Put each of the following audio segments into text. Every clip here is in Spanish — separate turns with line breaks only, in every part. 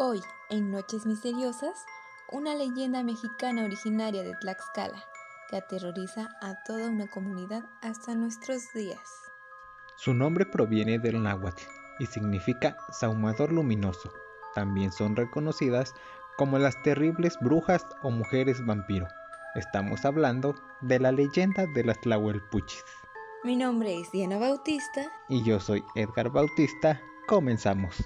Hoy, en Noches Misteriosas, una leyenda mexicana originaria de Tlaxcala que aterroriza a toda una comunidad hasta nuestros días.
Su nombre proviene del náhuatl y significa saumador luminoso. También son reconocidas como las terribles brujas o mujeres vampiro. Estamos hablando de la leyenda de las Tlahuelpuchis.
Mi nombre es Diana Bautista.
Y yo soy Edgar Bautista. Comenzamos.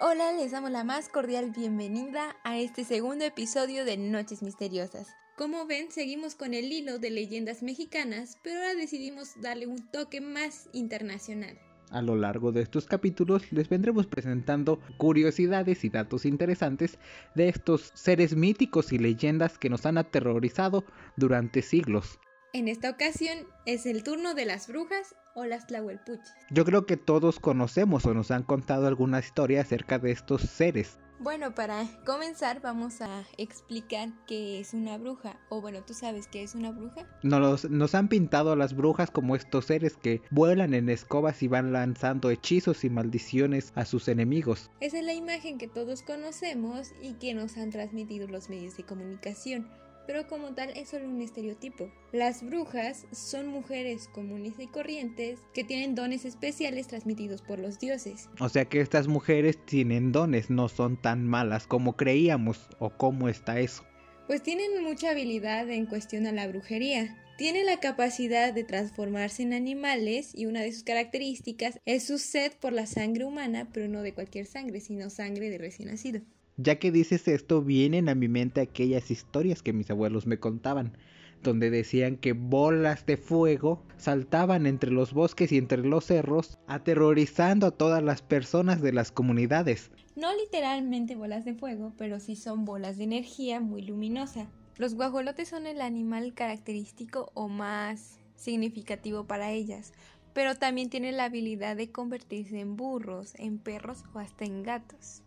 Hola, les damos la más cordial bienvenida a este segundo episodio de Noches Misteriosas. Como ven, seguimos con el hilo de leyendas mexicanas, pero ahora decidimos darle un toque más internacional.
A lo largo de estos capítulos les vendremos presentando curiosidades y datos interesantes de estos seres míticos y leyendas que nos han aterrorizado durante siglos.
En esta ocasión es el turno de las brujas o las tlahuelpuches.
Yo creo que todos conocemos o nos han contado alguna historia acerca de estos seres.
Bueno, para comenzar vamos a explicar qué es una bruja. O bueno, ¿tú sabes qué es una bruja?
Nos, nos han pintado a las brujas como estos seres que vuelan en escobas y van lanzando hechizos y maldiciones a sus enemigos.
Esa es la imagen que todos conocemos y que nos han transmitido los medios de comunicación pero como tal es solo un estereotipo. Las brujas son mujeres comunes y corrientes que tienen dones especiales transmitidos por los dioses.
O sea que estas mujeres tienen dones, no son tan malas como creíamos, o cómo está eso.
Pues tienen mucha habilidad en cuestión a la brujería. Tienen la capacidad de transformarse en animales y una de sus características es su sed por la sangre humana, pero no de cualquier sangre, sino sangre de recién nacido.
Ya que dices esto, vienen a mi mente aquellas historias que mis abuelos me contaban, donde decían que bolas de fuego saltaban entre los bosques y entre los cerros, aterrorizando a todas las personas de las comunidades.
No literalmente bolas de fuego, pero sí son bolas de energía muy luminosa. Los guajolotes son el animal característico o más significativo para ellas, pero también tienen la habilidad de convertirse en burros, en perros o hasta en gatos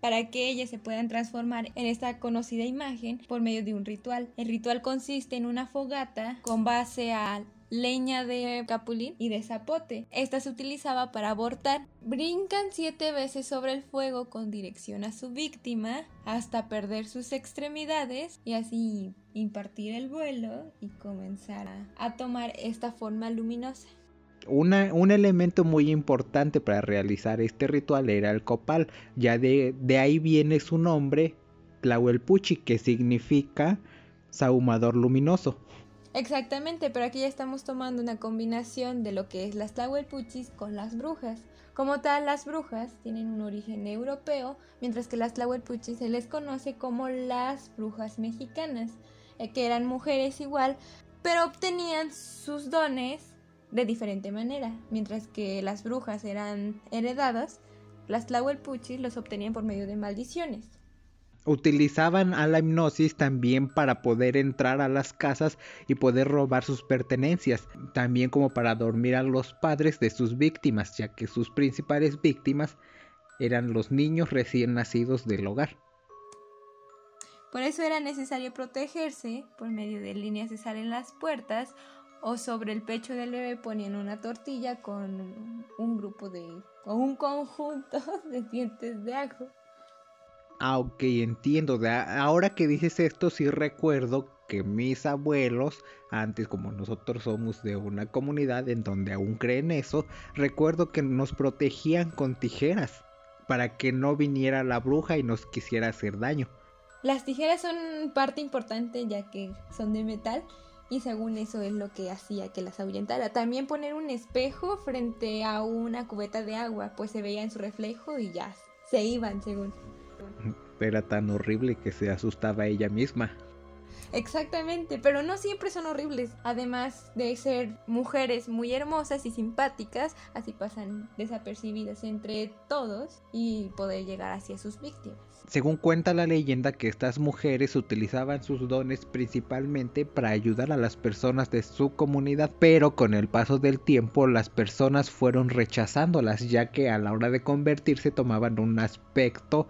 para que ellas se puedan transformar en esta conocida imagen por medio de un ritual. El ritual consiste en una fogata con base a leña de capulín y de zapote. Esta se utilizaba para abortar. Brincan siete veces sobre el fuego con dirección a su víctima hasta perder sus extremidades y así impartir el vuelo y comenzar a, tomar esta forma luminosa
un elemento muy importante para realizar este ritual era el copal, ya de, ahí viene su nombre, Tlahuelpuchi, que significa sahumador luminoso.
Exactamente, pero aquí ya estamos tomando una combinación de lo que es las Tlahuelpuchis con las brujas. Como tal, las brujas tienen un origen europeo, mientras que las Tlahuelpuchis se les conoce como las brujas mexicanas, eh, que eran mujeres igual, pero obtenían sus dones de diferente manera. Mientras que las brujas eran heredadas, las Tlahuelpuchis los obtenían por medio de maldiciones.
Utilizaban a la hipnosis también para poder entrar a las casas y poder robar sus pertenencias, también como para dormir a los padres de sus víctimas, ya que sus principales víctimas eran los niños recién nacidos del hogar.
Por eso era necesario protegerse por medio de líneas de sal en las puertas o sobre el pecho del bebé ponían una tortilla con un grupo de o un conjunto de dientes de ajo.
Ah, ok, entiendo. ahora que dices esto, sí recuerdo que mis abuelos, antes como nosotros somos de una comunidad en donde aún creen eso, recuerdo que nos protegían con tijeras para que no viniera la bruja y nos quisiera hacer daño.
Las tijeras son parte importante ya que son de metal y según eso es lo que hacía que las ahuyentara. También poner un espejo frente a una cubeta de agua, pues se veía en su reflejo y ya se iban según.
Era tan horrible que se asustaba ella misma.
Exactamente, pero no siempre son horribles. Además de ser mujeres muy hermosas y simpáticas, así pasan desapercibidas entre todos y poder llegar hacia sus víctimas.
Según cuenta la leyenda que estas mujeres utilizaban sus dones principalmente para ayudar a las personas de su comunidad, pero con el paso del tiempo las personas fueron rechazándolas ya que a la hora de convertirse tomaban un aspecto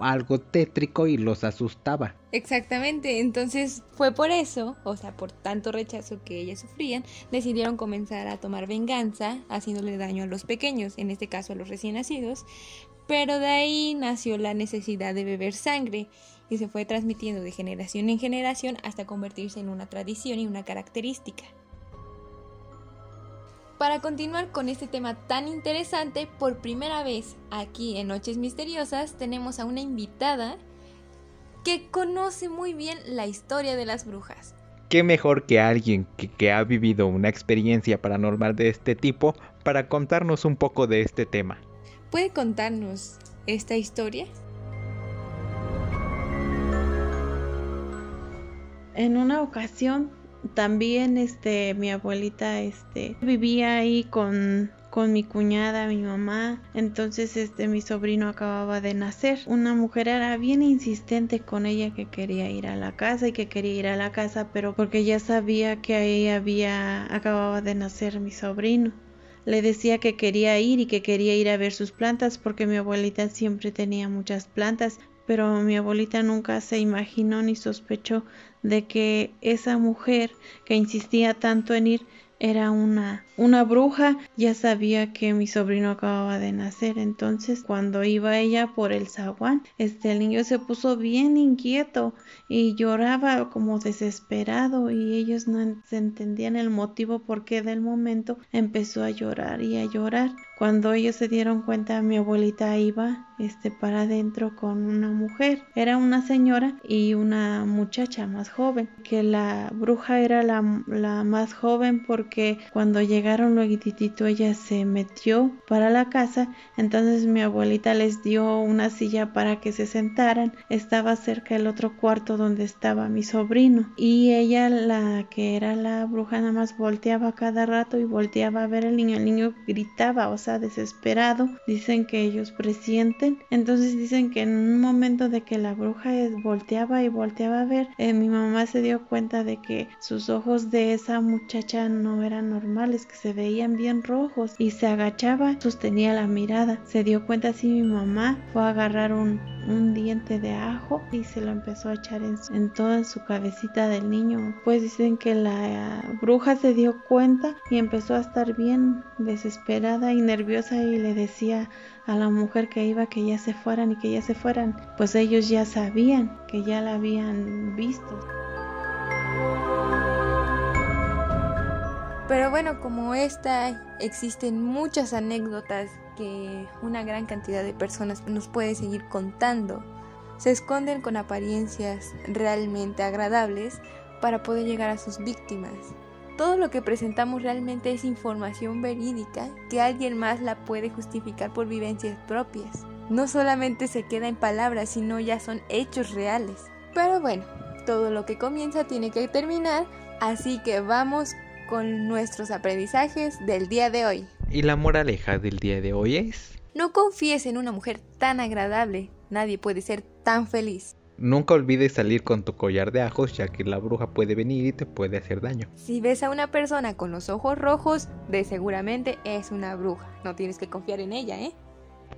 algo tétrico y los asustaba.
Exactamente, entonces fue por eso, o sea, por tanto rechazo que ellas sufrían, decidieron comenzar a tomar venganza, haciéndole daño a los pequeños, en este caso a los recién nacidos, pero de ahí nació la necesidad de beber sangre y se fue transmitiendo de generación en generación hasta convertirse en una tradición y una característica. Para continuar con este tema tan interesante, por primera vez aquí en Noches Misteriosas tenemos a una invitada que conoce muy bien la historia de las brujas.
¿Qué mejor que alguien que, ha vivido una experiencia paranormal de este tipo para contarnos un poco de este tema?
¿Puede contarnos esta historia?
En una ocasión también este mi abuelita este vivía ahí con con mi cuñada, mi mamá. Entonces, este, mi sobrino acababa de nacer. Una mujer era bien insistente con ella que quería ir a la casa y que quería ir a la casa, pero porque ya sabía que ahí había, acababa de nacer mi sobrino. Le decía que quería ir y que quería ir a ver sus plantas porque mi abuelita siempre tenía muchas plantas, pero mi abuelita nunca se imaginó ni sospechó de que esa mujer que insistía tanto en ir era una, una bruja, ya sabía que mi sobrino acababa de nacer, entonces cuando iba ella por el zaguán, este el niño se puso bien inquieto y lloraba como desesperado y ellos no se entendían el motivo por qué del momento empezó a llorar y a llorar. Cuando ellos se dieron cuenta, mi abuelita iba este para adentro con una mujer. Era una señora y una muchacha más joven, que la bruja era la, la más joven porque cuando llegaron luego ella se metió para la casa, entonces mi abuelita les dio una silla para que se sentaran. Estaba cerca del otro cuarto donde estaba mi sobrino y ella la que era la bruja nada más volteaba cada rato y volteaba a ver al niño. El niño gritaba, o sea, desesperado, dicen que ellos presienten, entonces dicen que en un momento de que la bruja volteaba y volteaba a ver, eh, mi mamá se dio cuenta de que sus ojos de esa muchacha no eran normales, que se veían bien rojos y se agachaba, sostenía la mirada, se dio cuenta así mi mamá fue a agarrar un, un diente de ajo y se lo empezó a echar en, toda su cabecita del niño. Pues dicen que la bruja se dio cuenta y empezó a estar bien desesperada y nerviosa y le decía a la mujer que iba que ya se fueran y que ya se fueran. Pues ellos ya sabían que ya la habían visto.
Pero bueno, como esta, existen muchas anécdotas que una gran cantidad de personas nos puede seguir contando. Se esconden con apariencias realmente agradables para poder llegar a sus víctimas. Todo lo que presentamos realmente es información verídica que alguien más la puede justificar por vivencias propias. No solamente se queda en palabras, sino ya son hechos reales. Pero bueno, todo lo que comienza tiene que terminar, así que vamos con nuestros aprendizajes del día de hoy.
Y la moraleja del día de hoy es...
No confíes en una mujer tan agradable, nadie puede ser tan feliz.
Nunca olvides salir con tu collar de ajos ya que la bruja puede venir y te puede hacer daño.
Si ves a una persona con los ojos rojos, de seguramente es una bruja. No tienes que confiar en ella, ¿eh?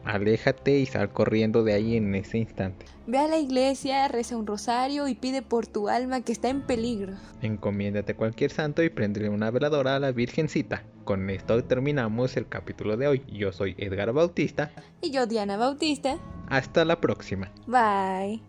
Aléjate y sal corriendo de ahí en ese instante.
Ve a la iglesia, reza un rosario y pide por tu alma que está en peligro.
Encomiéndate a cualquier santo y prendele una veladora a la Virgencita. Con esto terminamos el capítulo de hoy. Yo soy Edgar Bautista.
Y yo Diana Bautista.
Hasta la próxima.
Bye.